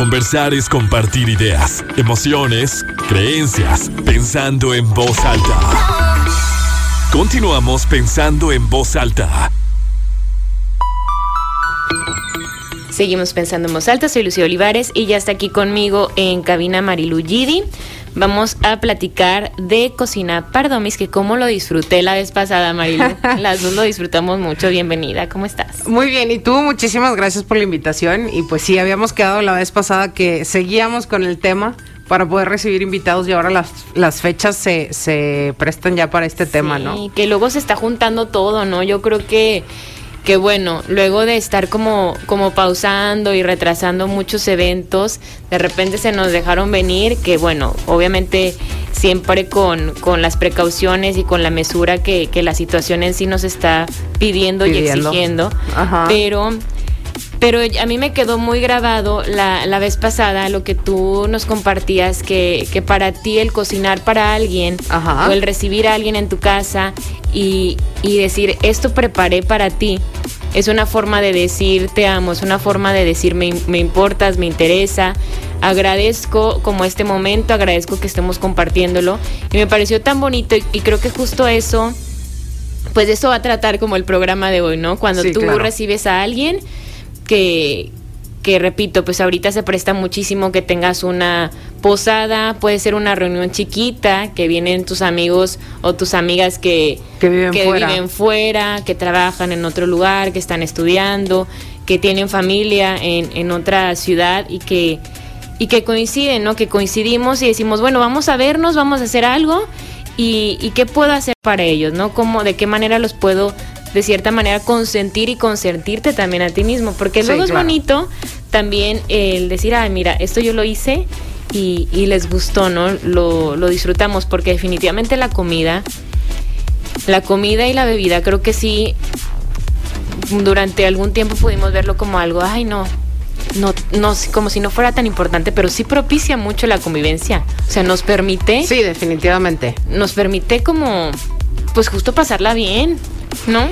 Conversar es compartir ideas, emociones, creencias, pensando en voz alta. Continuamos pensando en voz alta. Seguimos pensando en voz alta, soy Lucía Olivares y ya está aquí conmigo en cabina Marilu Gidi. Vamos a platicar de cocina pardomis, que como lo disfruté la vez pasada, Marilu. Las dos lo disfrutamos mucho. Bienvenida, ¿cómo estás? Muy bien, y tú, muchísimas gracias por la invitación. Y pues sí, habíamos quedado la vez pasada que seguíamos con el tema para poder recibir invitados y ahora las, las fechas se, se prestan ya para este tema, ¿no? Y que luego se está juntando todo, ¿no? Yo creo que que bueno, luego de estar como, como pausando y retrasando muchos eventos, de repente se nos dejaron venir, que bueno, obviamente siempre con, con las precauciones y con la mesura que, que la situación en sí nos está pidiendo, y exigiendo, pero... Pero a mí me quedó muy grabado la, la vez pasada lo que tú nos compartías, que, que para ti el cocinar para alguien o el recibir a alguien en tu casa y, y decir, esto preparé para ti, es una forma de decir te amo, es una forma de decir me, me, importas, me interesa, agradezco como este momento, agradezco que estemos compartiéndolo. Y me pareció tan bonito y, creo que justo eso, pues eso va a tratar como el programa de hoy, ¿no? Cuando tú recibes a alguien que, que repito, pues ahorita se presta muchísimo que tengas una posada, puede ser una reunión chiquita, que vienen tus amigos o tus amigas que, viven, fuera. que trabajan en otro lugar, que están estudiando, que tienen familia en, en otra ciudad y que, y que coinciden, ¿no? Que coincidimos y decimos, bueno, vamos a vernos, vamos a hacer algo y, y qué puedo hacer para ellos, ¿no? ¿Cómo, de qué manera los puedo de cierta manera consentir y consentirte también a ti mismo, porque luego es bonito también el decir, ay, mira, esto yo lo hice y, les gustó, ¿no? Lo, lo disfrutamos, porque definitivamente la comida, la comida y la bebida, creo que sí, durante algún tiempo pudimos verlo como algo, ay, no, no, no, como si no fuera tan importante, pero sí propicia mucho la convivencia. O sea, nos permite. Sí, definitivamente. Nos permite como, pues justo pasarla bien. ¿No?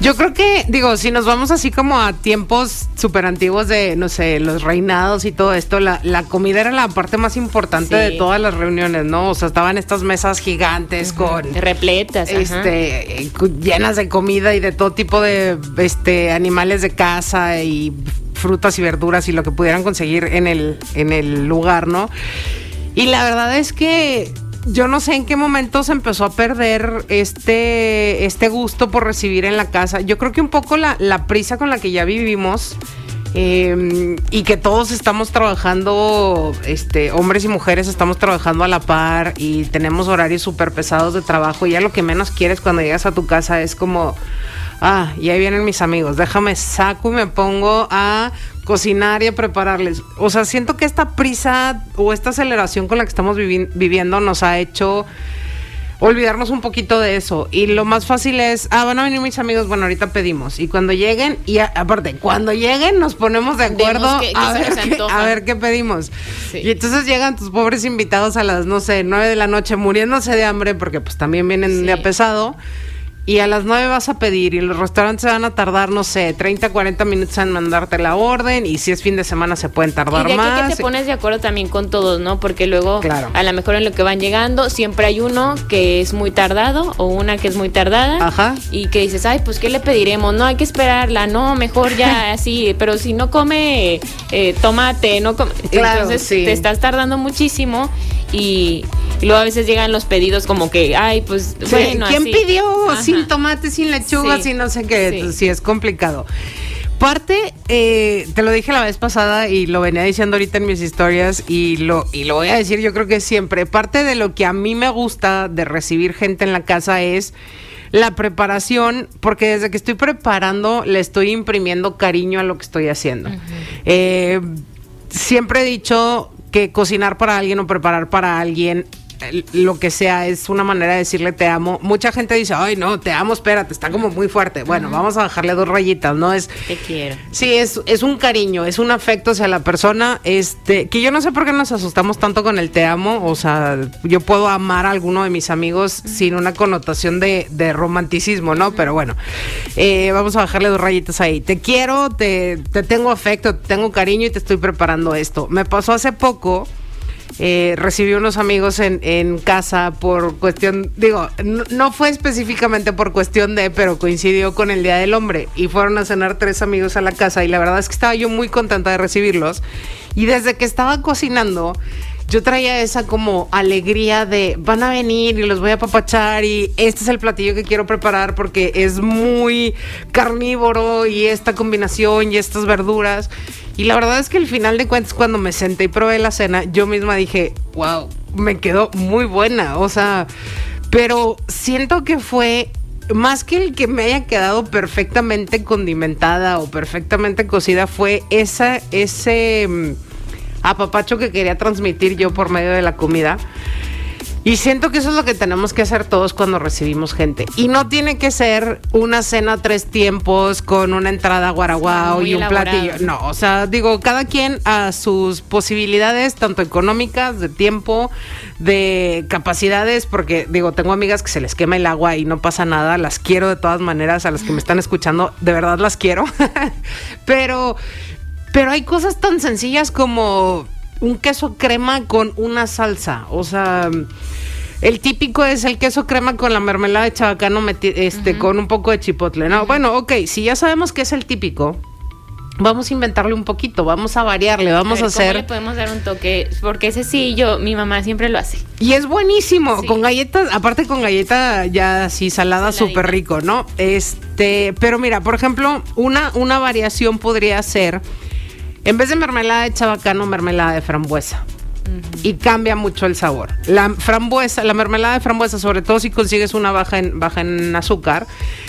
Yo creo que, digo, si nos vamos así como a tiempos súper antiguos de, no sé, los reinados y todo esto, la, comida era la parte más importante de todas las reuniones, ¿no? O sea, estaban estas mesas gigantes con... Repletas, este, llenas de comida y de todo tipo de este, animales de casa y frutas y verduras y lo que pudieran conseguir en el, en el lugar, ¿no? Y la verdad es que yo no sé en qué momento se empezó a perder este, este gusto por recibir en la casa. Yo creo que un poco la, prisa con la que ya vivimos em, y que todos estamos trabajando, este, hombres y mujeres estamos trabajando a la par y tenemos horarios súper pesados de trabajo y ya lo que menos quieres cuando llegas a tu casa es como, ah, y ahí vienen mis amigos, déjame saco y me pongo a cocinar y a prepararles. O sea, siento que esta prisa o esta aceleración con la que estamos viviendo nos ha hecho olvidarnos un poquito de eso. Y lo más fácil es, ah, van a venir mis amigos, bueno, ahorita pedimos. Y cuando lleguen, y aparte, cuando lleguen nos ponemos de acuerdo a, ver qué, pedimos. Y entonces llegan tus pobres invitados a las, no sé, nueve de la noche muriéndose de hambre, porque pues también vienen de a pesado y a las 9 vas a pedir y los restaurantes se van a tardar, no sé, 30, 40 minutos en mandarte la orden y si es fin de semana se pueden tardar y de más. Que te pones de acuerdo también con todos, ¿no? Porque luego a lo mejor en lo que van llegando siempre hay uno que es muy tardado o una que es muy tardada Ajá. y que dices, ay, pues ¿qué le pediremos? No, hay que esperarla, no, mejor ya así, pero si no come eh, tomate, no come... Entonces te estás tardando muchísimo y, luego a veces llegan los pedidos como que, ay, pues bueno, ¿Quién pidió sin tomate, sin lechuga, sin no sé qué? Sí. es complicado. Parte, eh, te lo dije la vez pasada y lo venía diciendo ahorita en mis historias y lo, y lo voy a decir yo creo que siempre. Parte de lo que a mí me gusta de recibir gente en la casa es la preparación, porque desde que estoy preparando le estoy imprimiendo cariño a lo que estoy haciendo. Eh, siempre he dicho que cocinar para alguien o preparar para alguien lo que sea es una manera de decirle te amo. Mucha gente dice, ay, no, te amo, espérate, está como muy fuerte. Bueno, vamos a bajarle dos rayitas, ¿no? Es. Te quiero. Sí, es, es un cariño, es un afecto hacia la persona, este, que yo no sé por qué nos asustamos tanto con el te amo, o sea, yo puedo amar a alguno de mis amigos sin una connotación de, de romanticismo, ¿no? Pero bueno, eh, vamos a bajarle dos rayitas ahí. Te quiero, te, te tengo afecto, te tengo cariño y te estoy preparando esto. Me pasó hace poco. Eh, recibí unos amigos en, en casa por cuestión, digo, no, no fue específicamente por cuestión de, pero coincidió con el Día del Hombre. Y fueron a cenar tres amigos a la casa y la verdad es que estaba yo muy contenta de recibirlos. Y desde que estaba cocinando yo traía esa como alegría de van a venir y los voy a apapachar y este es el platillo que quiero preparar porque es muy carnívoro y esta combinación y estas verduras. Y la verdad es que al final de cuentas cuando me senté y probé la cena, yo misma dije, wow, me quedó muy buena. O sea, pero siento que fue más que el que me haya quedado perfectamente condimentada o perfectamente cocida, fue esa, ese mm, apapacho que quería transmitir yo por medio de la comida. Y siento que eso es lo que tenemos que hacer todos cuando recibimos gente. Y no tiene que ser una cena tres tiempos con una entrada guaraguao y un elaborado. platillo. No, o sea, digo, cada quien a sus posibilidades, tanto económicas, de tiempo, de capacidades, porque digo, tengo amigas que se les quema el agua y no pasa nada, las quiero de todas maneras, a las que me están escuchando, de verdad las quiero. pero, pero hay cosas tan sencillas como un queso crema con una salsa, o sea... El típico es el queso crema con la mermelada de chabacano meti- este, con un poco de chipotle. No, bueno, ok, si ya sabemos que es el típico, vamos a inventarle un poquito, vamos a variarle, vamos a, ver, ¿cómo le hacer. podemos dar un toque? Porque ese sí, yo, mi mamá siempre lo hace. Y es buenísimo, Sí. con galletas, aparte con galleta ya así salada, súper rico, ¿no? Este, pero mira, por ejemplo, una, una variación podría ser, en vez de mermelada de chabacano, mermelada de frambuesa. Y cambia mucho el sabor. La frambuesa, la mermelada de frambuesa, sobre todo si consigues una baja en, baja en azúcar,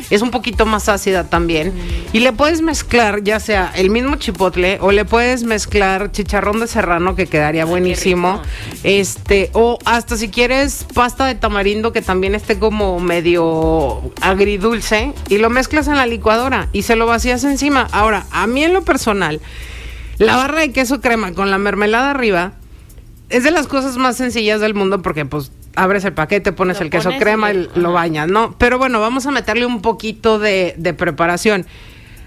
es un poquito más ácida también. Y le puedes mezclar ya sea el mismo chipotle o le puedes mezclar chicharrón de serrano que quedaría buenísimo. Este, o hasta si quieres pasta de tamarindo que también esté como medio agridulce y lo mezclas en la licuadora y se lo vacías encima. Ahora, a mí en lo personal, la barra de queso crema con la mermelada arriba es de las cosas más sencillas del mundo porque pues abres el paquete, pones Lo el queso pones crema y lo bañas, ¿no? Pero bueno, vamos a meterle un poquito de, de preparación.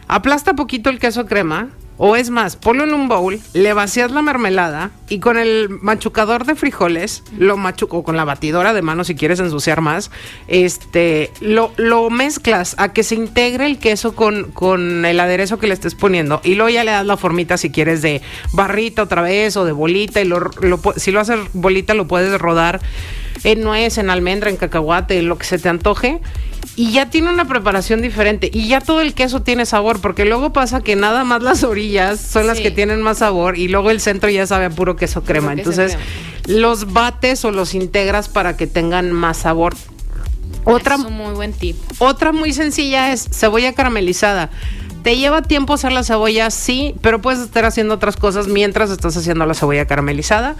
Aplasta poquito el queso crema, o es más, ponlo en un bowl, le vacías la mermelada y con el machucador de frijoles, lo machuco, con la batidora de mano si quieres ensuciar más, este, lo, lo mezclas a que se integre el queso con, con el aderezo que le estés poniendo y luego ya le das la formita si quieres de barrita otra vez o de bolita y lo, si lo haces bolita lo puedes rodar en nuez, en almendra, en cacahuate, lo que se te antoje. Y ya tiene una preparación diferente. Y ya todo el queso tiene sabor. Porque luego pasa que nada más las orillas son las que tienen más sabor. Y luego el centro ya sabe a puro queso crema. queso Entonces, los bates o los integras para que tengan más sabor. Otra, Es un muy buen tip. otra muy sencilla es cebolla caramelizada. ¿Te lleva tiempo hacer la cebolla? Sí, pero puedes estar haciendo otras cosas mientras estás haciendo la cebolla caramelizada.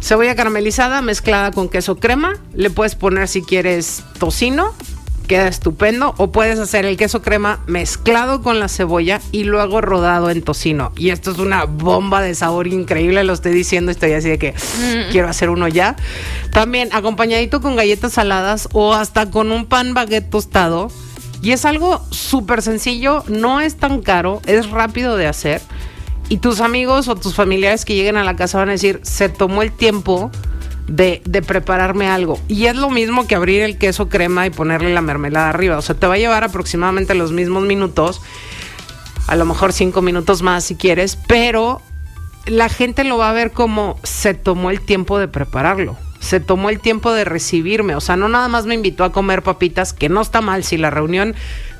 Cebolla caramelizada mezclada con queso crema. Le puedes poner si quieres tocino. Queda estupendo. O puedes hacer el queso crema mezclado con la cebolla y luego rodado en tocino. Y esto es una bomba de sabor increíble. Lo estoy diciendo. Estoy así de que quiero hacer uno ya. También acompañadito con galletas saladas o hasta con un pan baguette tostado. Y es algo súper sencillo. No es tan caro. Es rápido de hacer. Y tus amigos o tus familiares que lleguen a la casa van a decir, se tomó el tiempo de, de prepararme algo. Y es lo mismo que abrir el queso crema y ponerle la mermelada arriba. O sea, te va a llevar aproximadamente los mismos minutos. A lo mejor cinco minutos más si quieres. Pero la gente lo va a ver como se tomó el tiempo de prepararlo. Se tomó el tiempo de recibirme. O sea, no nada más me invitó a comer papitas, que no está mal. Si la reunión,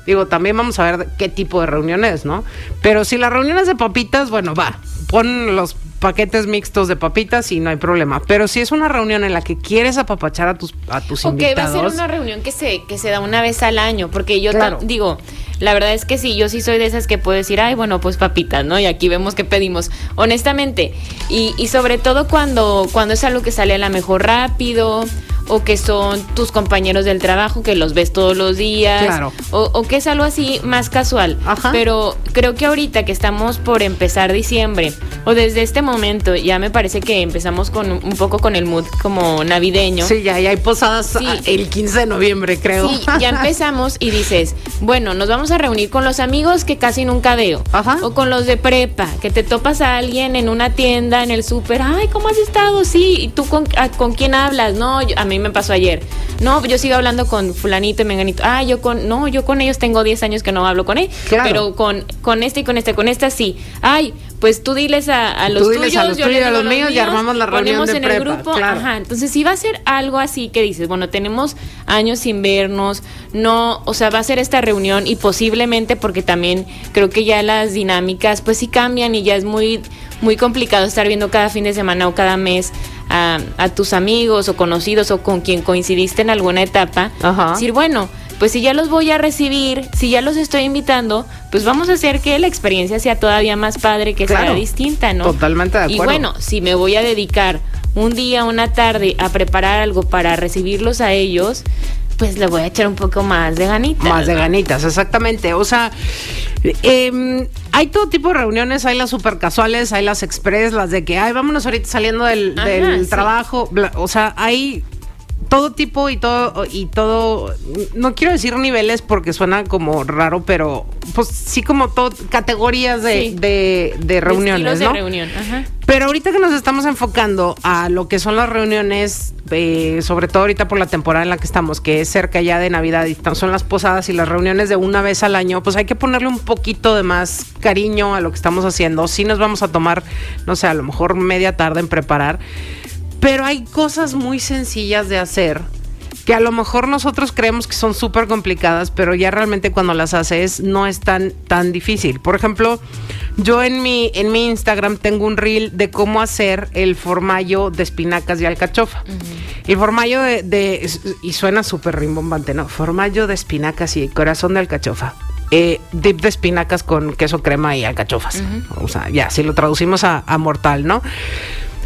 digo, también vamos a ver qué tipo de reunión es, ¿no? Pero si la reunión es de papitas, bueno, va. Pon los paquetes mixtos de papitas y no hay problema. Pero si es una reunión en la que quieres apapachar a tus, a tus Ok, invitados. va a ser una reunión que se, que se da una vez al año, porque yo Claro. digo, la verdad es que sí, yo sí soy de esas que puedo decir, ay, bueno, pues papitas, ¿no? Y aquí vemos que pedimos, honestamente. Y, y sobre todo cuando, cuando es algo que sale a la mejor rápido, o que son tus compañeros del trabajo, que los ves todos los días, Claro. o, o que es algo así más casual. Ajá. Pero creo que ahorita que estamos por empezar diciembre, o desde este momento, ya me parece que empezamos con un poco con el mood como navideño. Sí, ya, ya hay posadas Sí. ah, el 15 de noviembre, creo. Sí, ya empezamos y dices, bueno, nos vamos a reunir con los amigos que casi nunca veo. Ajá. O con los de prepa, que te topas a alguien en una tienda, en el súper, ay, ¿cómo has estado? Sí, ¿y tú con, a- con quién hablas? No, yo- a mí me pasó ayer. No, yo sigo hablando con fulanito y menganito. Ah, yo con, no, yo con ellos tengo 10 años que no hablo con él. Claro. Pero con, con este y con este, con esta sí. Ay, pues tú diles a, a los Tú diles tuyos, a los yo tuyos, a los míos y armamos la reunión ponemos de en prepa, el grupo, claro. ajá, entonces si va a ser algo así que dices, bueno, tenemos años sin vernos, no, o sea, va a ser esta reunión y posiblemente porque también creo que ya las dinámicas pues sí cambian y ya es muy muy complicado estar viendo cada fin de semana o cada mes a, a tus amigos o conocidos o con quien coincidiste en alguna etapa. Ajá. Decir, bueno, pues si ya los voy a recibir, si ya los estoy invitando, pues vamos a hacer que la experiencia sea todavía más padre, que Claro. sea distinta, ¿no? Totalmente de Y acuerdo. bueno, si me voy a dedicar un día, una tarde a preparar algo para recibirlos a ellos, pues le voy a echar un poco más de ganitas. Más de ganitas, exactamente. O sea, em, hay todo tipo de reuniones, hay las super casuales, hay las express, las de que, ay, vámonos ahorita saliendo del, Ajá, del sí. trabajo. o sea, hay todo tipo y todo, y todo, no quiero decir niveles porque suena como raro, pero pues sí como todo, categorías de, Sí. de, de reuniones, estilos de ¿no? reunión, ajá. Pero ahorita que nos estamos enfocando a lo que son las reuniones, eh, sobre todo ahorita por la temporada en la que estamos, que es cerca ya de Navidad y son las posadas y las reuniones de una vez al año, pues hay que ponerle un poquito de más cariño a lo que estamos haciendo. Sí nos vamos a tomar, no sé, a lo mejor media tarde en preparar, pero hay cosas muy sencillas de hacer que a lo mejor nosotros creemos que son súper complicadas, pero ya realmente cuando las haces no es tan, tan difícil. Por ejemplo, yo en mi, en mi Instagram tengo un reel de cómo hacer el formayo de espinacas y alcachofa. El formayo de, de- y suena súper rimbombante, ¿no? Formayo de espinacas y corazón de alcachofa. Eh, dip de espinacas con queso crema y alcachofas. O sea, ya, si lo traducimos a, a mortal, ¿no?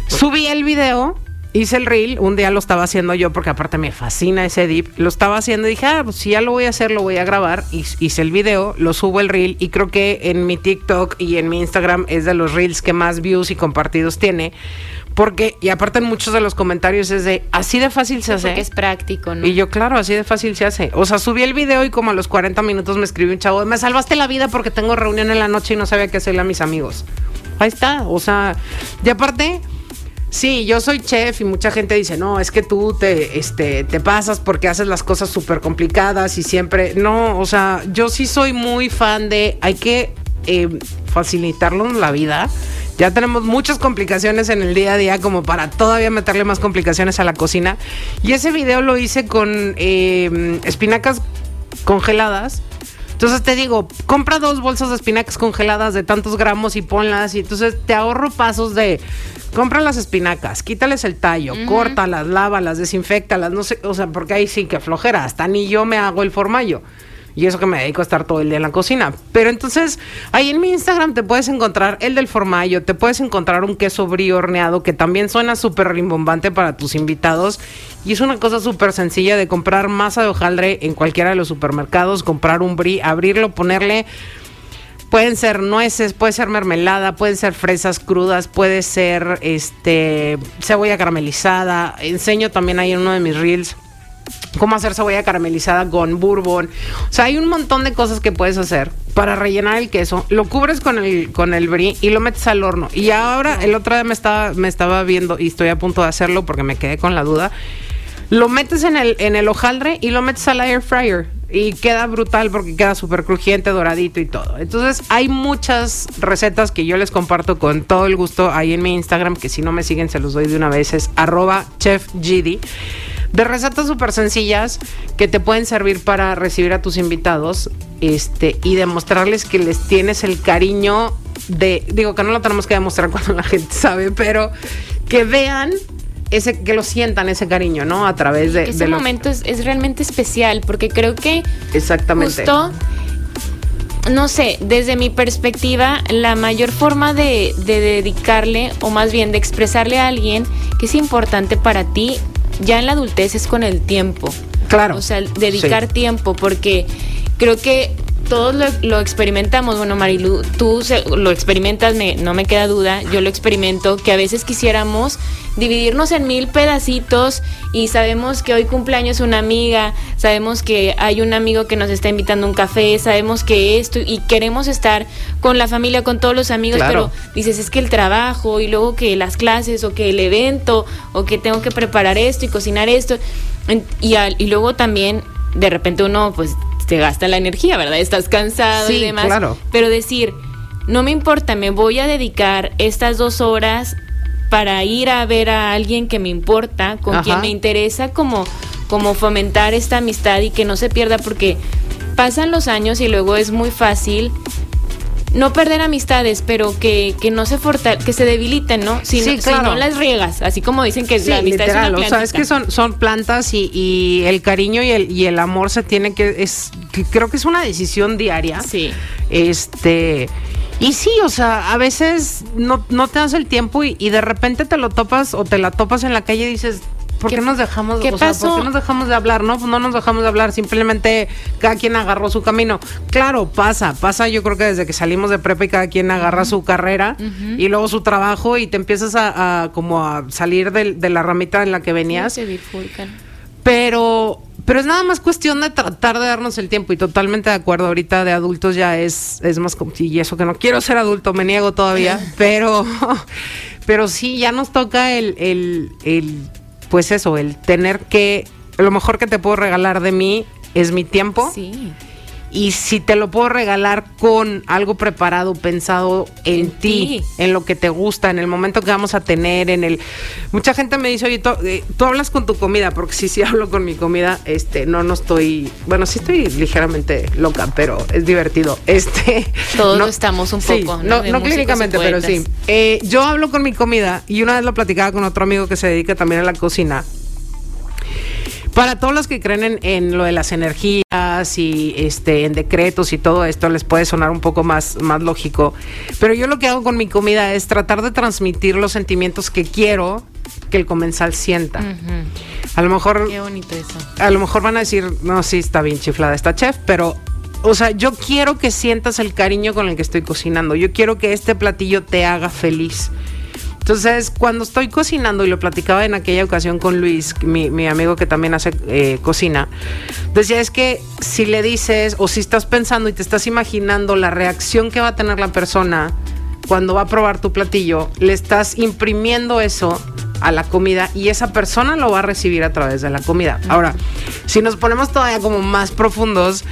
Subí el video, hice el reel, un día lo estaba haciendo yo porque aparte me fascina ese dip, lo estaba haciendo y dije, ah, pues si ya lo voy a hacer, lo voy a grabar, y, hice el video, lo subo el reel y creo que en mi TikTok y en mi Instagram es de los reels que más views y compartidos tiene, porque, y aparte en muchos de los comentarios es de, así de fácil se hace. Porque es práctico, ¿no? Y yo, claro, así de fácil se hace. O sea, subí el video y como a los 40 minutos me escribió un chavo, me salvaste la vida porque tengo reunión en la noche y no sabía qué hacerle a mis amigos. Ahí está, o sea, y aparte, sí, yo soy chef y mucha gente dice, no, es que tú te, este, te pasas porque haces las cosas súper complicadas y siempre, no, o sea, yo sí soy muy fan de, hay que eh, facilitarnos la vida. Ya tenemos muchas complicaciones en el día a día como para todavía meterle más complicaciones a la cocina. Y ese video lo hice con eh, espinacas congeladas. Entonces te digo, compra dos bolsas de espinacas congeladas de tantos gramos y ponlas. Y entonces te ahorro pasos de compra las espinacas, quítales el tallo, córtalas, lávalas, desinfectalas, no sé, o sea, porque ahí sí que flojera, hasta ni yo me hago el formayo. Y eso que me dedico a estar todo el día en la cocina. Pero entonces, ahí en mi Instagram te puedes encontrar el del formayo, te puedes encontrar un queso brie horneado que también suena súper rimbombante para tus invitados. Y es una cosa súper sencilla de comprar masa de hojaldre en cualquiera de los supermercados, comprar un brie, abrirlo, ponerle Pueden ser nueces, puede ser mermelada, pueden ser fresas crudas, puede ser este cebolla caramelizada. Enseño también ahí en uno de mis reels cómo hacer cebolla caramelizada con bourbon. O sea, hay un montón de cosas que puedes hacer para rellenar el queso. Lo cubres con el con el brie y lo metes al horno. Y ahora el otro día me estaba me estaba viendo y estoy a punto de hacerlo porque me quedé con la duda. Lo metes en el, en el hojaldre y lo metes al air fryer. Y queda brutal porque queda súper crujiente, doradito y todo. Entonces hay muchas recetas que yo les comparto con todo el gusto ahí en mi Instagram, que si no me siguen se los doy de una vez, es arroba. De recetas súper sencillas que te pueden servir para recibir a tus invitados este, y demostrarles que les tienes el cariño de, digo que no lo tenemos que demostrar cuando la gente sabe, pero que vean ese, que lo sientan ese cariño, ¿no? A través de, ese de los- momento es, es realmente especial porque creo que Exactamente. justo, no sé, desde mi perspectiva, la mayor forma de, de dedicarle o más bien de expresarle a alguien que es importante para ti ya en la adultez es con el tiempo. Claro. O sea, dedicar Sí. tiempo porque creo que todos lo, lo experimentamos. Bueno, Marilu, tú se- lo experimentas, me- no me queda duda. Yo lo experimento, que a veces quisiéramos dividirnos en mil pedacitos y sabemos que hoy cumpleaños una amiga, sabemos que hay un amigo que nos está invitando a un café, sabemos que esto y queremos estar con la familia, con todos los amigos, Claro. pero dices es que el trabajo y luego que las clases o que el evento o que tengo que preparar esto y cocinar esto y, al- y luego también de repente uno pues te gasta la energía, ¿verdad? Estás cansado y demás. claro. Pero decir, no me importa, me voy a dedicar estas dos horas para ir a ver a alguien que me importa, con Ajá. quien me interesa como, como fomentar esta amistad y que no se pierda porque pasan los años y luego es muy fácil no perder amistades, pero que, que no se forta que se debiliten, ¿no? Si, Sí, no, claro. si no las riegas, así como dicen que Sí, la amistad literal, es una o sea, es que son, son plantas y, y el cariño y el, y el amor se tiene que, es, que creo que es una decisión diaria. Sí. Este, y sí, o sea, a veces no, no te das el tiempo y, y de repente te lo topas o te la topas en la calle y dices, ¿por qué, ¿Qué- nos dejamos, qué o sea, pasó? ¿por qué nos dejamos de hablar? No, pues no nos dejamos de hablar, simplemente cada quien agarró su camino. Claro, pasa, pasa yo creo que desde que salimos de prepa y cada quien agarra su carrera y luego su trabajo y te empiezas a, a como a salir de, la ramita en la que venías. Se bifurcan. Pero, pero es nada más cuestión de tratar de darnos el tiempo y totalmente de acuerdo. Ahorita de adultos ya es, es más como, y eso que no quiero ser adulto, me niego todavía, pero, pero sí, ya nos toca el, el, el, pues eso, el tener que, lo mejor que te puedo regalar de mí es mi tiempo. Sí. Y si te lo puedo regalar con algo preparado, pensado en, En ti, en lo que te gusta, en el momento que vamos a tener, en el... Mucha gente me dice, oye, tú, eh, tú hablas con tu comida, porque sí, sí hablo con mi comida, este, no, no estoy... Bueno, sí estoy ligeramente loca, pero es divertido. Este... Todos no- estamos un sí, poco, ¿no? No, clínicamente, pero sí. Eh, yo hablo con mi comida y una vez lo platicaba con otro amigo que se dedica también a la cocina. Para todos los que creen en, en lo de las energías y este en decretos y todo esto les puede sonar un poco más, más lógico. Pero yo lo que hago con mi comida es tratar de transmitir los sentimientos que quiero que el comensal sienta. A lo mejor Qué bonito eso. a lo mejor van a decir, no, sí, está bien chiflada esta chef, pero, o sea, yo quiero que sientas el cariño con el que estoy cocinando. Yo quiero que este platillo te haga feliz. Entonces, cuando estoy cocinando, y lo platicaba en aquella ocasión con Luis, mi, mi amigo que también hace eh, cocina, decía, es que si le dices, o si estás pensando y te estás imaginando la reacción que va a tener la persona cuando va a probar tu platillo, le estás imprimiendo eso a la comida y esa persona lo va a recibir a través de la comida. Ahora, si nos ponemos todavía como más profundos,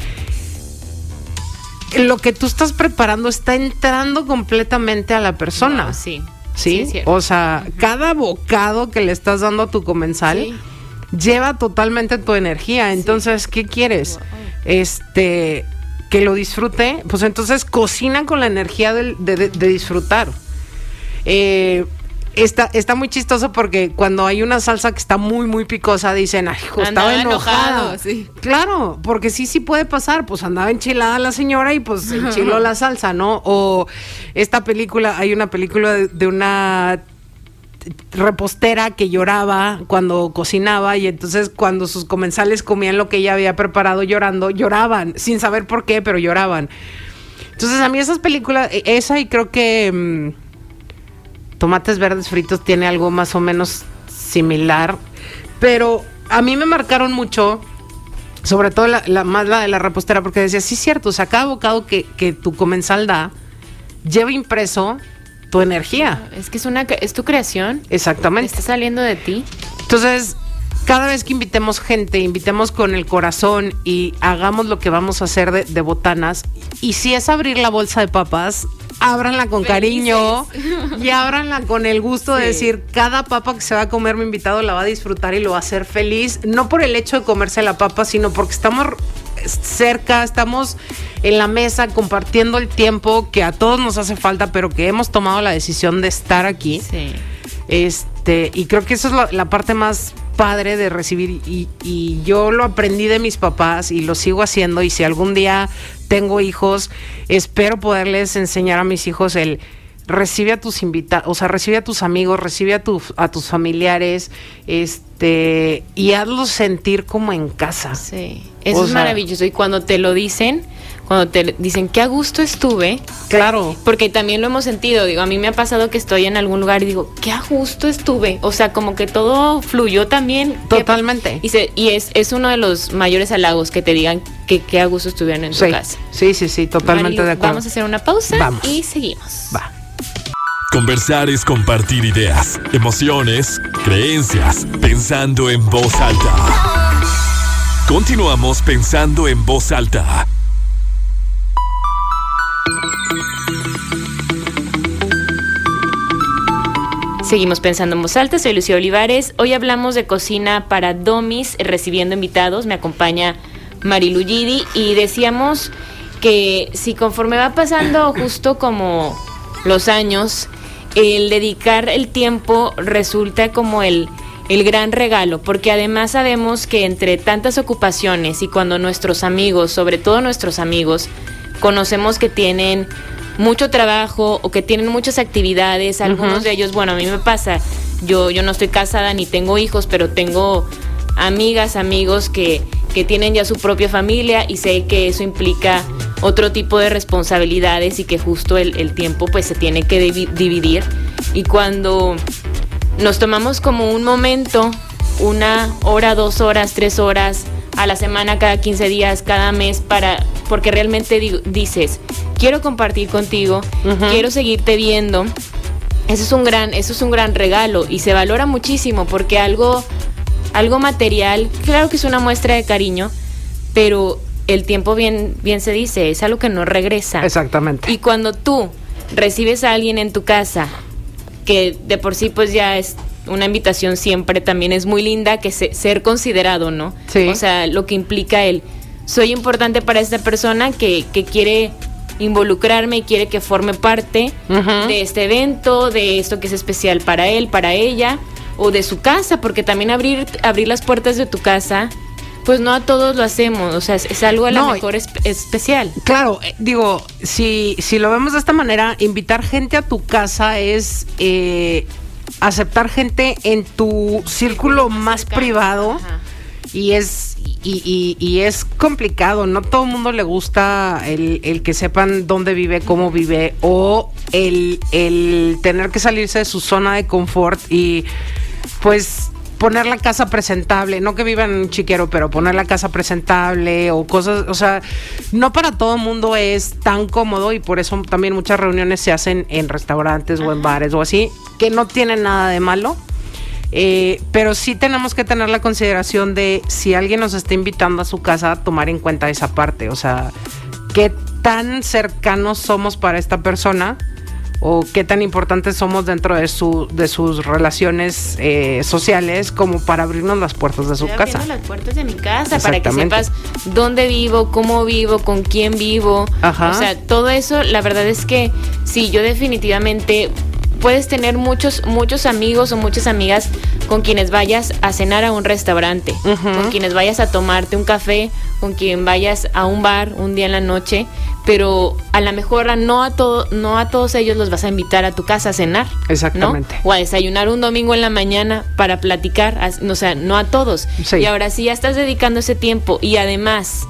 lo que tú estás preparando está entrando completamente a la persona. Sí. ¿Sí? o sea, cada bocado que le estás dando a tu comensal Sí. lleva totalmente tu energía. Entonces, ¿qué quieres? Este, que lo disfrute. Pues entonces cocina con la energía de- de disfrutar. Eh, está, está muy chistoso porque cuando hay una salsa que está muy, muy picosa, dicen, ay, hijo, estaba enojada. enojado, sí. Claro, porque sí, sí puede pasar. Pues andaba enchilada la señora y pues enchiló la salsa, ¿no? O esta película, hay una película de, de una repostera que lloraba cuando cocinaba y entonces cuando sus comensales comían lo que ella había preparado llorando, lloraban, sin saber por qué, pero lloraban. Entonces a mí esas películas, e- esa y creo que mm, Tomates Verdes Fritos tiene algo más o menos similar, pero a mí me marcaron mucho, sobre todo la, la- más la de la repostera, porque decía, sí cierto, o sea, cada bocado que, que tu comensal da lleva impreso tu energía. Es que es una es tu creación. Exactamente. Está saliendo de ti. Entonces, cada vez que invitemos gente, invitemos con el corazón y hagamos lo que vamos a hacer de, de botanas. Y si es abrir la bolsa de papas, ábranla con cariño y ábranla con el gusto de decir, cada papa que se va a comer mi invitado la va a disfrutar y lo va a hacer feliz, no por el hecho de comerse la papa, sino porque estamos cerca, estamos en la mesa compartiendo el tiempo que a todos nos hace falta, pero que hemos tomado la decisión de estar aquí. Sí. Este, y creo que eso es la, la parte más padre de recibir y, y, yo lo aprendí de mis papás y lo sigo haciendo y si algún día tengo hijos, espero poderles enseñar a mis hijos el recibe a tus invitados, o sea, recibe a tus amigos, recibe a, tu, a tus familiares, este, y hazlos sentir como en casa. Sí, eso o es sea, maravilloso. Y cuando te lo dicen, cuando te dicen que a gusto estuve. Claro. Porque también lo hemos sentido. Digo, a mí me ha pasado que estoy en algún lugar y digo, qué a gusto estuve. O sea, como que todo fluyó también. Totalmente. Y, se, y es, es uno de los mayores halagos que te digan que qué a gusto estuvieron en sí. tu casa. Sí, sí, sí, totalmente Marilu, de acuerdo. Vamos a hacer una pausa Vamos. y seguimos. Va. Conversar es compartir ideas, emociones, creencias, pensando en voz alta. Continuamos pensando en voz alta. Seguimos pensando en voz alta, soy Lucía Olivares. Hoy hablamos de cocina para domis, recibiendo invitados. Me acompaña Marilu Gidi y decíamos que si conforme va pasando justo como los años, el dedicar el tiempo resulta como el, el gran regalo, porque además sabemos que entre tantas ocupaciones y cuando nuestros amigos, sobre todo nuestros amigos, conocemos que tienen mucho trabajo o que tienen muchas actividades, algunos uh -huh. de ellos, bueno, a mí me pasa, yo, yo no estoy casada ni tengo hijos, pero tengo amigas, amigos que, que tienen ya su propia familia y sé que eso implica otro tipo de responsabilidades y que justo el, el tiempo pues se tiene que dividir y cuando nos tomamos como un momento, una hora, dos horas, tres horas a la semana, cada 15 días, cada mes, para porque realmente di dices, quiero compartir contigo, uh -huh. quiero seguirte viendo. Eso es un gran, eso es un gran regalo y se valora muchísimo porque algo, algo material, claro que es una muestra de cariño, pero el tiempo bien, bien se dice, es algo que no regresa. Exactamente. Y cuando tú recibes a alguien en tu casa, que de por sí pues ya es una invitación siempre también es muy linda que se, ser considerado, ¿no? Sí. O sea, lo que implica el soy importante para esta persona que, que quiere involucrarme y quiere que forme parte uh -huh. de este evento, de esto que es especial para él, para ella, o de su casa, porque también abrir, abrir las puertas de tu casa pues no a todos lo hacemos, o sea, es, algo a lo no, mejor es, especial. Claro, eh, digo, si, si lo vemos de esta manera, invitar gente a tu casa es eh, aceptar gente en tu círculo más privado Ajá. y es y, y, y, es complicado, no todo el mundo le gusta el, el, que sepan dónde vive, cómo vive o el, el tener que salirse de su zona de confort y pues poner la casa presentable, no que vivan en chiquero, pero poner la casa presentable o cosas, o sea, no para todo el mundo es tan cómodo y por eso también muchas reuniones se hacen en restaurantes Ajá. o en bares o así, que no tienen nada de malo. Eh, pero sí tenemos que tener la consideración de si alguien nos está invitando a su casa, tomar en cuenta esa parte, o sea, qué tan cercanos somos para esta persona o qué tan importantes somos dentro de su de sus relaciones eh, sociales como para abrirnos las puertas de su Estoy casa. las puertas de mi casa para que sepas dónde vivo, cómo vivo, con quién vivo. Ajá. O sea, todo eso, la verdad es que sí, yo definitivamente puedes tener muchos muchos amigos o muchas amigas con quienes vayas a cenar a un restaurante, uh -huh. con quienes vayas a tomarte un café, con quien vayas a un bar un día en la noche, pero a lo mejor no a todo, no a todos ellos los vas a invitar a tu casa a cenar, exactamente, ¿no? o a desayunar un domingo en la mañana para platicar, o sea, no a todos. Sí. Y ahora si ya estás dedicando ese tiempo y además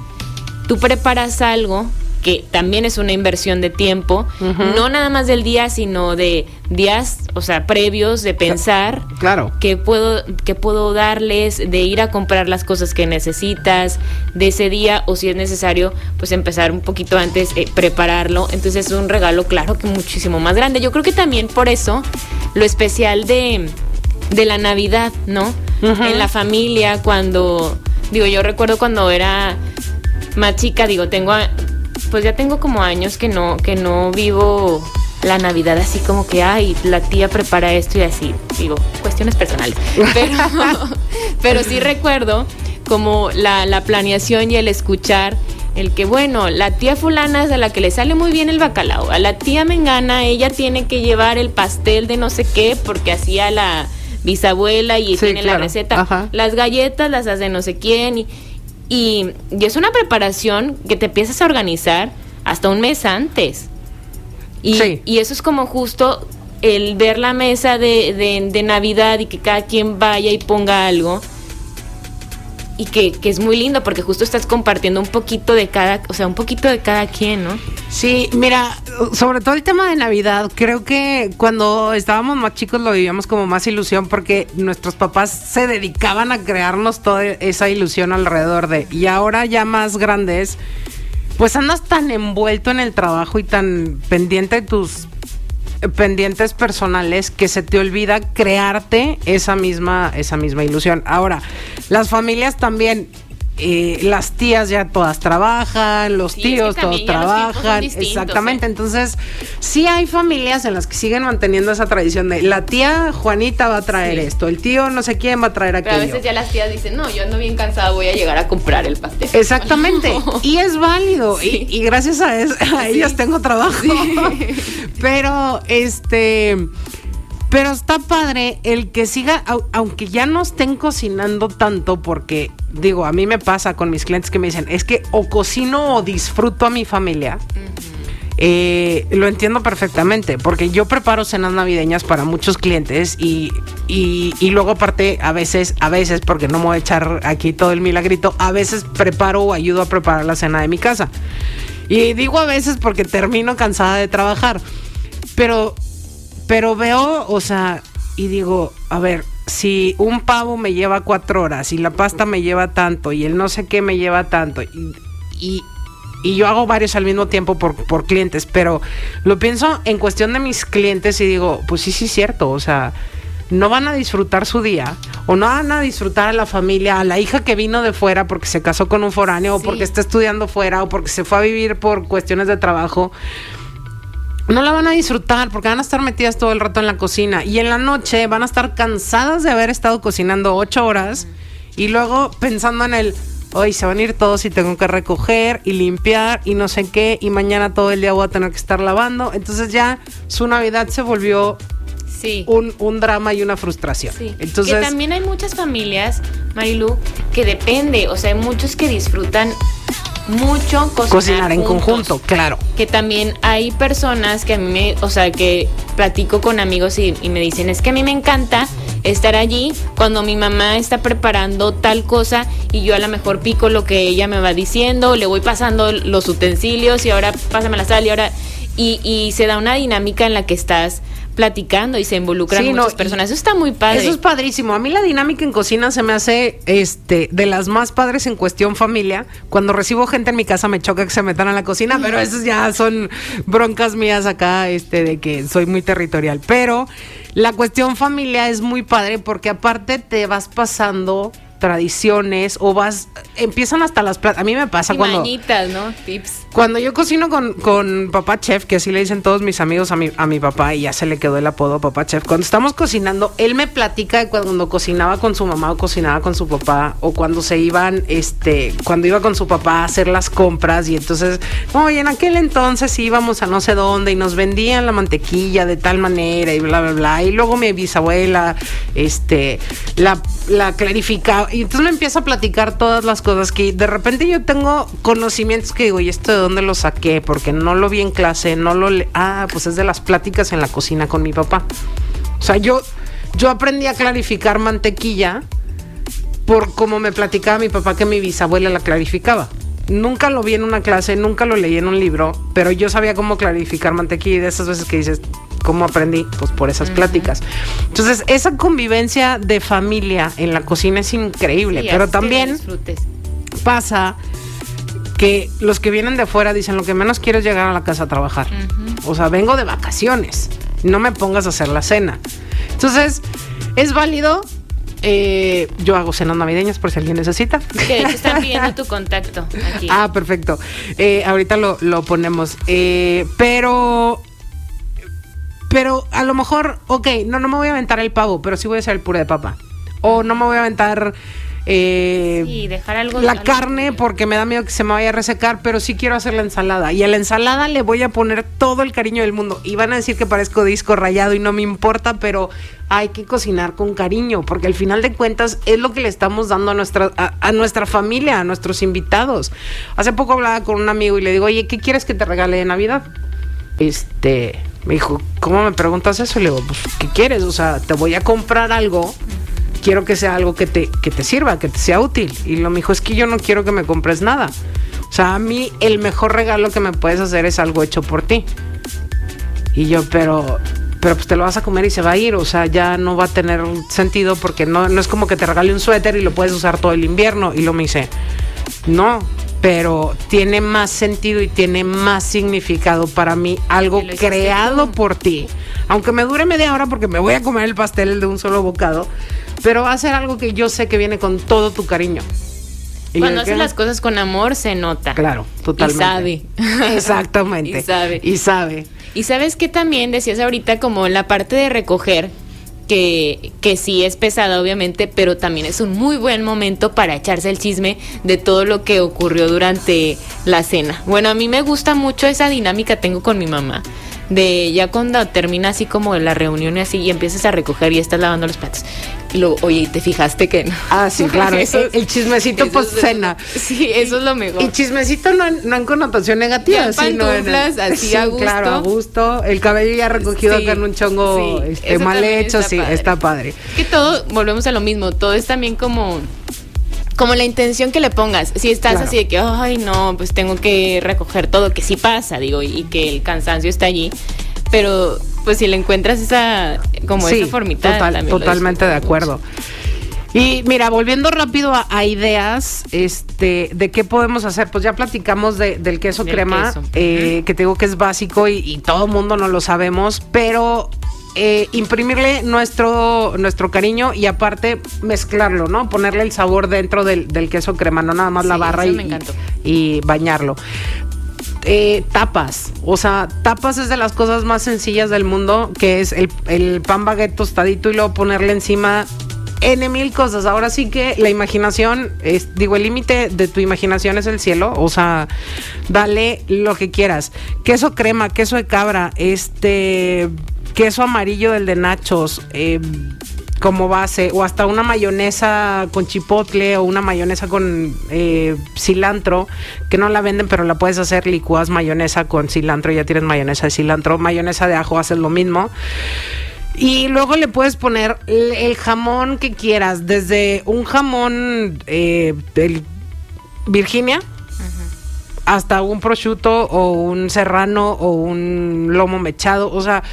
tú preparas algo que también es una inversión de tiempo, uh -huh. no nada más del día, sino de días, o sea, previos de pensar claro. qué puedo qué puedo darles, de ir a comprar las cosas que necesitas de ese día o si es necesario, pues empezar un poquito antes eh, prepararlo. Entonces es un regalo claro que muchísimo más grande. Yo creo que también por eso lo especial de de la Navidad, ¿no? Uh -huh. En la familia cuando digo, yo recuerdo cuando era más chica, digo, tengo pues ya tengo como años que no, que no vivo la Navidad así como que, ay, la tía prepara esto y así, digo, cuestiones personales. Pero, pero sí recuerdo como la, la planeación y el escuchar el que, bueno, la tía fulana es a la que le sale muy bien el bacalao, a la tía mengana ella tiene que llevar el pastel de no sé qué porque hacía la bisabuela y Sí, tiene la receta, Ajá. las galletas las hace no sé quién y, y, y es una preparación que te empiezas a organizar hasta un mes antes. Y, Sí. y eso es como justo el ver la mesa de, de- de Navidad y que cada quien vaya y ponga algo. Y que, que es muy lindo porque justo estás compartiendo un poquito de cada, o sea, un poquito de cada quien, ¿no? Sí, mira, sobre todo el tema de Navidad, creo que cuando estábamos más chicos lo vivíamos como más ilusión porque nuestros papás se dedicaban a crearnos toda esa ilusión alrededor de. Y ahora ya más grandes, pues andas tan envuelto en el trabajo y tan pendiente de tus pendientes personales que se te olvida crearte esa misma esa misma ilusión. Ahora, las familias también eh, las tías ya todas trabajan, los Sí, es que tíos todos trabajan, distintos, exactamente. ¿eh? Entonces, sí hay familias en las que siguen manteniendo esa tradición de la tía Juanita va a traer Sí. esto, el tío no sé quién va a traer Pero a aquello. veces ya las tías dicen, no, yo ando bien cansada, voy a llegar a comprar el pastel. Exactamente. Y es válido. Sí. Y, y gracias a, es- a ellas tengo trabajo. Pero, este. Pero está padre el que siga, au- aunque ya no estén cocinando tanto, porque digo, a mí me pasa con mis clientes que me dicen, es que o cocino o disfruto a mi familia. Eh, lo entiendo perfectamente, porque yo preparo cenas navideñas para muchos clientes y, y, y luego aparte a veces, a veces, porque no me voy a echar aquí todo el milagrito, a veces preparo o ayudo a preparar la cena de mi casa. Y digo a veces porque termino cansada de trabajar, pero, pero veo, o sea, y digo, a ver, si un pavo me lleva cuatro horas y la pasta me lleva tanto y el no sé qué me lleva tanto y, y, y yo hago varios al mismo tiempo por, por clientes, pero lo pienso en cuestión de mis clientes y digo, pues sí, sí es cierto, o sea, no van a disfrutar su día o no van a disfrutar a la familia, a la hija que vino de fuera porque se casó con un foráneo o porque está estudiando fuera o porque se fue a vivir por cuestiones de trabajo no la van a disfrutar porque van a estar metidas todo el rato en la cocina y en la noche van a estar cansadas de haber estado cocinando ocho horas y luego pensando en el hoy se van a ir todos y tengo que recoger y limpiar y no sé qué y mañana todo el día voy a tener que estar lavando entonces ya su navidad se volvió Sí. un, un drama y una frustración Sí. entonces que también hay muchas familias, Marilu, que depende, o sea, hay muchos que disfrutan mucho cocinar, cocinar en juntos. conjunto claro Que también hay personas que a mí me, o sea, que platico con amigos y, y me dicen, es que a mí me encanta estar allí cuando mi mamá está preparando tal cosa y yo a lo mejor pico lo que ella me va diciendo, le voy pasando los utensilios y ahora pásame la sal y ahora... Y, y se da una dinámica en la que estás platicando y se involucran Sí, muchas personas. Eso está muy padre. Eso es padrísimo. A mí la dinámica en cocina se me hace este de las más padres en cuestión familia. Cuando recibo gente en mi casa me choca que se metan a la cocina, pero esos ya son broncas mías acá, este, de que soy muy territorial. Pero la cuestión familia es muy padre porque aparte te vas pasando tradiciones o vas empiezan hasta las a mí me pasa Y cuando mañitas, ¿no? Tips. Cuando yo cocino con, con papá chef, que así le dicen todos mis amigos a mi, a mi papá, y ya se le quedó el apodo papá chef, cuando estamos cocinando, él me platica de cuando cocinaba con su mamá o cocinaba con su papá, o cuando se iban, este, cuando iba con su papá a hacer las compras, y entonces, oye, en aquel entonces íbamos a no sé dónde y nos vendían la mantequilla de tal manera y bla, bla, bla, y luego mi bisabuela, este, la, la clarificaba, y entonces me empieza a platicar todas las cosas que de repente yo tengo conocimientos que digo, ¿y esto dónde lo saqué? Porque no lo vi en clase, no lo le ah, pues es de las pláticas en la cocina con mi papá. O sea, yo, yo aprendí a clarificar mantequilla por como me platicaba mi papá que mi bisabuela la clarificaba. Nunca lo vi en una clase, nunca lo leí en un libro, pero yo sabía cómo clarificar mantequilla y de esas veces que dices, ¿cómo aprendí? Pues por esas pláticas. Entonces, esa convivencia de familia en la cocina es increíble, Sí, pero también pasa que los que vienen de fuera dicen lo que menos quiero es llegar a la casa a trabajar. O sea, vengo de vacaciones. No me pongas a hacer la cena. Entonces, es válido. Eh, yo hago cenas navideñas por si alguien necesita. Que están pidiendo tu contacto aquí. Ah, perfecto. Eh, ahorita lo, lo ponemos. Eh, pero. Pero a lo mejor, ok, no, no me voy a aventar el pavo, pero sí voy a hacer el puré de papa. O no me voy a aventar Eh, Sí, dejar algo- La algo- carne porque me da miedo que se me vaya a resecar, pero sí quiero hacer la ensalada. Y a la ensalada le voy a poner todo el cariño del mundo. Y van a decir que parezco disco rayado y no me importa, pero hay que cocinar con cariño, porque al final de cuentas es lo que le estamos dando a nuestra, a, a nuestra familia, a nuestros invitados. Hace poco hablaba con un amigo y le digo, oye, ¿qué quieres que te regale de Navidad? Este, me dijo, ¿cómo me preguntas eso? Y le digo, pues, ¿qué quieres? O sea, te voy a comprar algo, quiero que sea algo que te, que te sirva, que te sea útil. Y lo me dijo, es que yo no quiero que me compres nada. O sea, a mí el mejor regalo que me puedes hacer es algo hecho por ti. Y yo, pero, pero pues te lo vas a comer y se va a ir, o sea, ya no va a tener sentido porque no, no es como que te regale un suéter y lo puedes usar todo el invierno. Y lo me dice, no, pero tiene más sentido y tiene más significado para mí algo creado tú. por ti. Aunque me dure media hora porque me voy a comer el pastel de un solo bocado, pero va a ser algo que yo sé que viene con todo tu cariño. Y Cuando haces las cosas con amor se nota. Claro, totalmente. Y sabe. Exactamente. Y sabe. Y sabe. Y sabes que también decías ahorita como la parte de recoger, que, que sí es pesada obviamente, pero también es un muy buen momento para echarse el chisme de todo lo que ocurrió durante la cena. Bueno, a mí me gusta mucho esa dinámica tengo con mi mamá. De ya cuando termina así como la reunión y así y empiezas a recoger y estás lavando los platos. Y luego, oye, ¿te fijaste que no? Ah, sí, claro. Eso el, es- el chismecito post es- cena. Sí, eso es lo mejor. Y chismecito no en, no en connotación negativa, sino en así Sí, a gusto. Claro, a gusto. El cabello ya recogido Sí, acá en un chongo sí, este, mal hecho, está sí, padre. está padre. que todo, volvemos a lo mismo, todo es también como como la intención que le pongas. Si estás Claro. así de que, ay, no, pues tengo que recoger todo, que sí pasa, digo, y que el cansancio está allí, pero pues si le encuentras esa como sí, esa formita total- totalmente de acuerdo. Y mira, volviendo rápido a, a ideas, este, de qué podemos hacer, pues ya platicamos de- del queso Del crema, queso. eh, que te digo que es básico y, y todo mundo no lo sabemos, pero eh, imprimirle nuestro, nuestro cariño y aparte mezclarlo, ¿no? Ponerle el sabor dentro del, del queso crema, no nada más la barra y, y bañarlo. Eh, tapas, o sea, tapas es de las cosas más sencillas del mundo, que es el, el pan baguette tostadito y luego ponerle encima N mil cosas. Ahora sí que la imaginación, es, digo, el límite de tu imaginación es el cielo, o sea, dale lo que quieras. Queso crema, queso de cabra, este, queso amarillo del de nachos, eh, como base, o hasta una mayonesa con chipotle o una mayonesa con eh, cilantro, que no la venden, pero la puedes hacer, licuas mayonesa con cilantro, ya tienes mayonesa de cilantro, mayonesa de ajo, haces lo mismo. Y luego le puedes poner el, jamón que quieras, desde un jamón eh, del Virginia hasta un prosciutto o un serrano o un lomo mechado, o sea,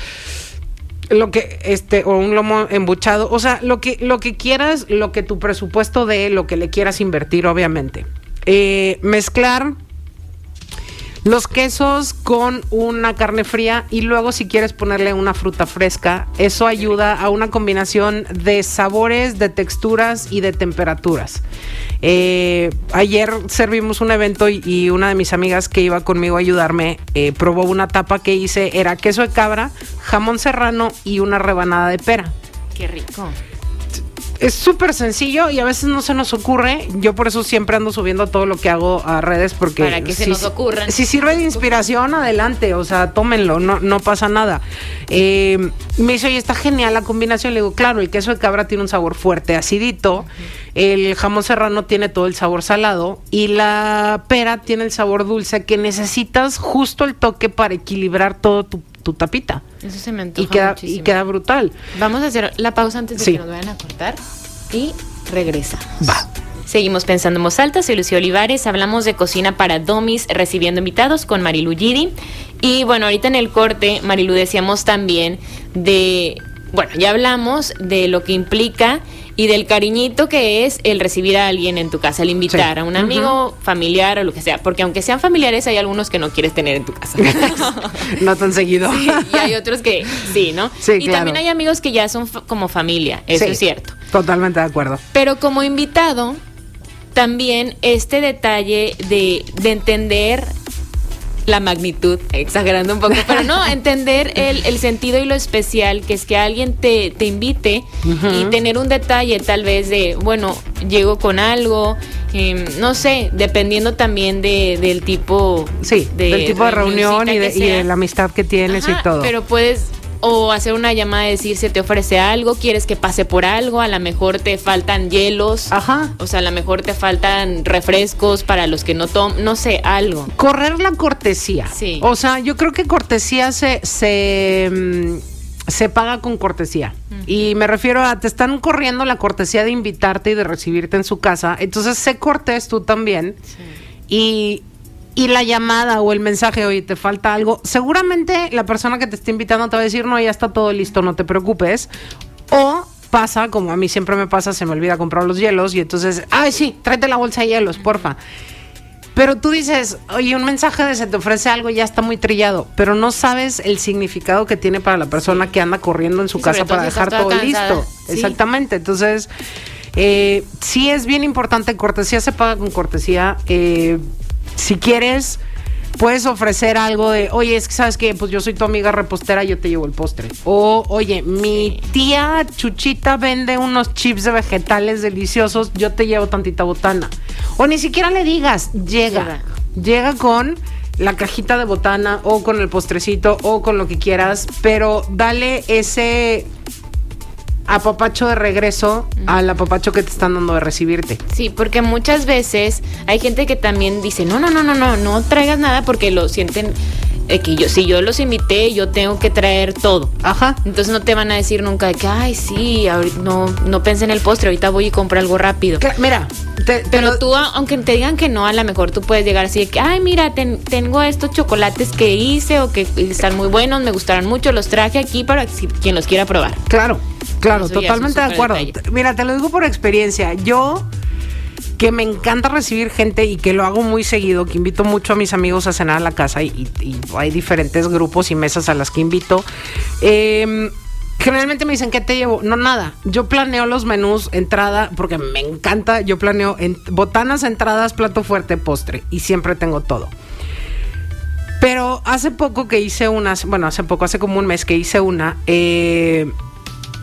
lo que este o un lomo embuchado, o sea, lo que lo que quieras, lo que tu presupuesto dé, lo que le quieras invertir, obviamente. Eh, mezclar los quesos con una carne fría y luego si quieres ponerle una fruta fresca, eso ayuda a una combinación de sabores, de texturas y de temperaturas. Eh, ayer servimos un evento y, una de mis amigas que iba conmigo a ayudarme eh, probó una tapa que hice, era queso de cabra, jamón serrano y una rebanada de pera Qué rico. Es súper sencillo y a veces no se nos ocurre. Yo por eso siempre ando subiendo todo lo que hago a redes porque Para que se nos ocurran. Si sirve de inspiración, adelante, o sea, tómenlo, no, no pasa nada. Eh, me dice, oye, está genial la combinación. Le digo, claro, el queso de cabra tiene un sabor fuerte, acidito. El jamón serrano tiene todo el sabor salado y la pera tiene el sabor dulce que necesitas justo el toque para equilibrar todo tu, tu tapita. Eso se me antoja Y queda, y muchísimo. queda brutal. Vamos a hacer la pausa antes de Sí. que nos vayan a cortar y regresamos. Va. Seguimos pensando en voz alta, soy Lucía Olivares, hablamos de cocina para domis, recibiendo invitados con Marilu Gidi. Y bueno, ahorita en el corte, Marilu, decíamos también de, bueno, ya hablamos de lo que implica y del cariñito que es el recibir a alguien en tu casa, el invitar Sí. a un amigo, familiar o lo que sea, porque aunque sean familiares hay algunos que no quieres tener en tu casa. no tan seguido. y hay otros que sí, ¿no? Sí, y claro. también hay amigos que ya son como familia, eso Sí, es cierto. Totalmente de acuerdo. Pero como invitado, también este detalle de, de entender la magnitud, exagerando un poco, pero no, entender el, el sentido y lo especial que es que alguien te, te invite y tener un detalle tal vez de, bueno, llego con algo, em, no sé, dependiendo también de, del tipo. Sí, del tipo de reunión y de, y de la amistad que tienes y todo. Pero puedes o hacer una llamada y decir se te ofrece algo, quieres que pase por algo, a lo mejor te faltan hielos, Ajá. o sea, a lo mejor te faltan refrescos para los que no toman, no sé, algo. Correr la cortesía. Sí. O sea, yo creo que cortesía se, se, mm, se paga con cortesía. Y me refiero a, te están corriendo la cortesía de invitarte y de recibirte en su casa. Entonces, sé cortés tú también. Y, y la llamada o el mensaje, oye, te falta algo. Seguramente la persona que te está invitando te va a decir, no, ya está todo listo, no te preocupes. O pasa, como a mí siempre me pasa, se me olvida comprar los hielos y entonces, ay, sí, tráete la bolsa de hielos, porfa. Pero tú dices, oye, un mensaje de se te ofrece algo ya está muy trillado, pero no sabes el significado que tiene para la persona que anda corriendo en su casa para dejar todo cansada. listo. Sí. Exactamente. Entonces, eh, sí es bien importante, cortesía se paga con cortesía. Eh, si quieres, puedes ofrecer algo de, oye, es que sabes que, pues yo soy tu amiga repostera, yo te llevo el postre. O, oye, mi tía Chuchita vende unos chips de vegetales deliciosos, yo te llevo tantita botana. O ni siquiera le digas, llega. Llega con la cajita de botana o con el postrecito o con lo que quieras, pero dale ese apapacho de regreso al apapacho que te están dando de recibirte. Sí, porque muchas veces hay gente que también dice, no, no, no, no, no, no traigas nada porque lo sienten eh, que yo, si yo los invité, yo tengo que traer todo. Ajá. Entonces no te van a decir nunca de que, ay, sí, ahorita no, no pensé en el postre, ahorita voy y compro algo rápido. Mira, te- te Pero lo- tú, aunque te digan que no, a lo mejor tú puedes llegar así de que, ay, mira, ten- tengo estos chocolates que hice o que están muy buenos, me gustaron mucho, los traje aquí para si- quien los quiera probar. Claro, claro, Eso totalmente de acuerdo. detalle. Mira, te lo digo por experiencia. Yo que me encanta recibir gente y que lo hago muy seguido, que invito mucho a mis amigos a cenar a la casa y, hay diferentes grupos y mesas a las que invito. Eh, Generalmente me dicen, ¿qué te llevo? No, nada. Yo planeo los menús, entrada, porque me encanta. Yo planeo botanas, entradas, plato fuerte, postre. Y siempre tengo todo. Pero hace poco que hice unas, bueno, hace poco, hace como un mes que hice una, eh,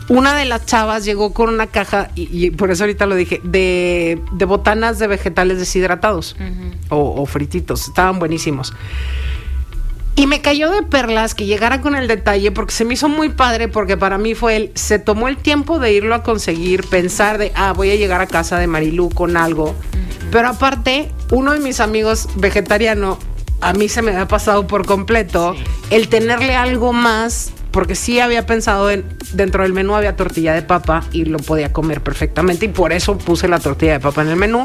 una de las chavas llegó con una caja, y, y por eso ahorita lo dije, de, de botanas de vegetales deshidratados o, o frititos, estaban buenísimos. Y me cayó de perlas que llegara con el detalle porque se me hizo muy padre porque para mí fue él, se tomó el tiempo de irlo a conseguir, pensar de, ah, voy a llegar a casa de Marilú con algo. Pero aparte, uno de mis amigos vegetariano, a mí se me había pasado por completo el tenerle algo más, porque sí había pensado en, dentro del menú había tortilla de papa y lo podía comer perfectamente y por eso puse la tortilla de papa en el menú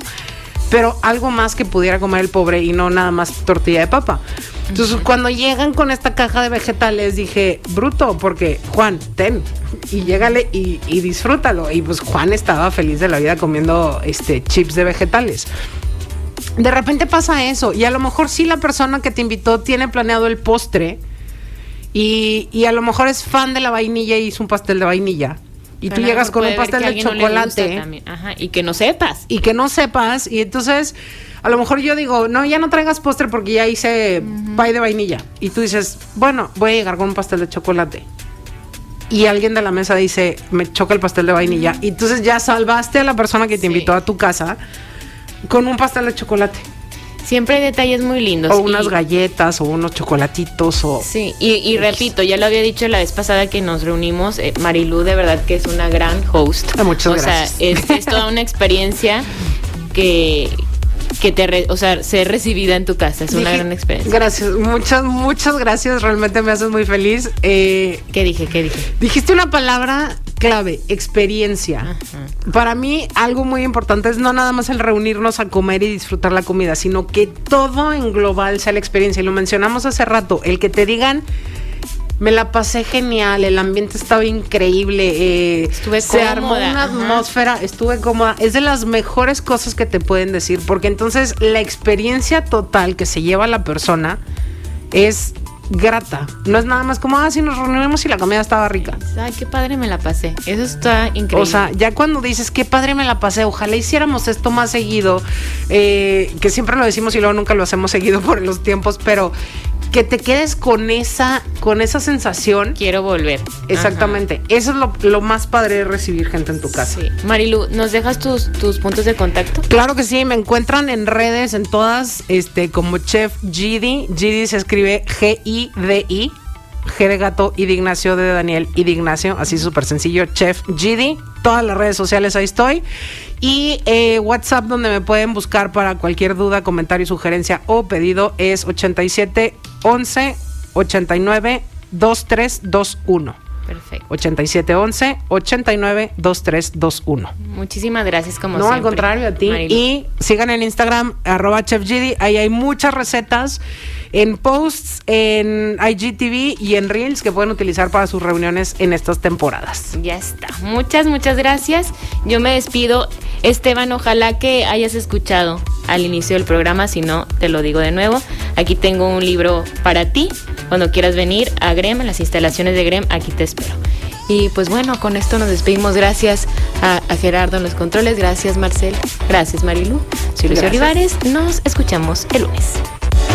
pero algo más que pudiera comer el pobre y no nada más tortilla de papa. Entonces, cuando llegan con esta caja de vegetales, dije, bruto, porque Juan, ten, y llégale y, y disfrútalo. Y pues Juan estaba feliz de la vida comiendo este chips de vegetales. De repente pasa eso, y a lo mejor sí la persona que te invitó tiene planeado el postre, y, y a lo mejor es fan de la vainilla y hizo un pastel de vainilla. Y tú Pero llegas con un pastel de no chocolate. Ajá, y que no sepas. y que no sepas y entonces a lo mejor yo digo, no, ya no traigas postre porque ya hice pie de vainilla y tú dices, bueno, voy a llegar con un pastel de chocolate. Y alguien de la mesa dice, me choca el pastel de vainilla. Y entonces ya salvaste a la persona que te Sí. invitó a tu casa con un pastel de chocolate. Siempre hay detalles muy lindos. O y- unas galletas o unos chocolatitos o... Sí, y, y repito, ya lo había dicho la vez pasada que nos reunimos, eh, Marilú de verdad que es una gran host. Ah, muchas o gracias. sea, es, es toda una experiencia que, que te, re- o sea, ser recibida en tu casa, es una gran experiencia. Gracias, muchas, muchas gracias. Realmente me haces muy feliz. Eh, ¿Qué dije? ¿Qué dije? Dijiste una palabra clave, experiencia. Para mí algo muy importante es no nada más el reunirnos a comer y disfrutar la comida, sino que todo en global sea la experiencia. Y lo mencionamos hace rato, el que te digan, me la pasé genial, el ambiente estaba increíble, eh, Estuve se armó una atmósfera, estuve cómoda. Es de las mejores cosas que te pueden decir, porque entonces la experiencia total que se lleva la persona es grata. No es nada más como, ah, si nos reunimos y la comida estaba rica. Ay, qué padre me la pasé. Eso está increíble. O sea, ya cuando dices, qué padre me la pasé, ojalá hiciéramos esto más seguido, eh, que siempre lo decimos y luego nunca lo hacemos seguido por los tiempos, pero que te quedes con esa, con esa sensación. Quiero volver. Exactamente. Eso es lo, lo, más padre de recibir gente en tu casa. Sí. Marilu, ¿nos dejas tus, tus puntos de contacto? Claro que sí, me encuentran en redes, en todas, este, como Chef Gidi. Gidi se escribe G-I-D-I. G de gato y de Ignacio de Daniel y de Ignacio, así súper sencillo, Chef Gidi. Todas las redes sociales ahí estoy. Y eh, WhatsApp donde me pueden buscar para cualquier duda, comentario, sugerencia o pedido es 87 11 89 2321. Perfecto. 8711 89 2321. Muchísimas gracias como No, al contrario a ti. Y sigan en Instagram arroba chefgidi, ahí hay muchas recetas en posts, en IGTV y en Reels que pueden utilizar para sus reuniones en estas temporadas. Ya está. Muchas, muchas gracias. Yo me despido. Esteban, ojalá que hayas escuchado al inicio del programa, si no, te lo digo de nuevo. Aquí tengo un libro para ti. Cuando quieras venir a Grem, a las instalaciones de Grem, aquí te espero. Y pues bueno, con esto nos despedimos. Gracias a, Gerardo en los controles, gracias Marcel, gracias Marilu. Soy Lucio Olivares, nos escuchamos el lunes.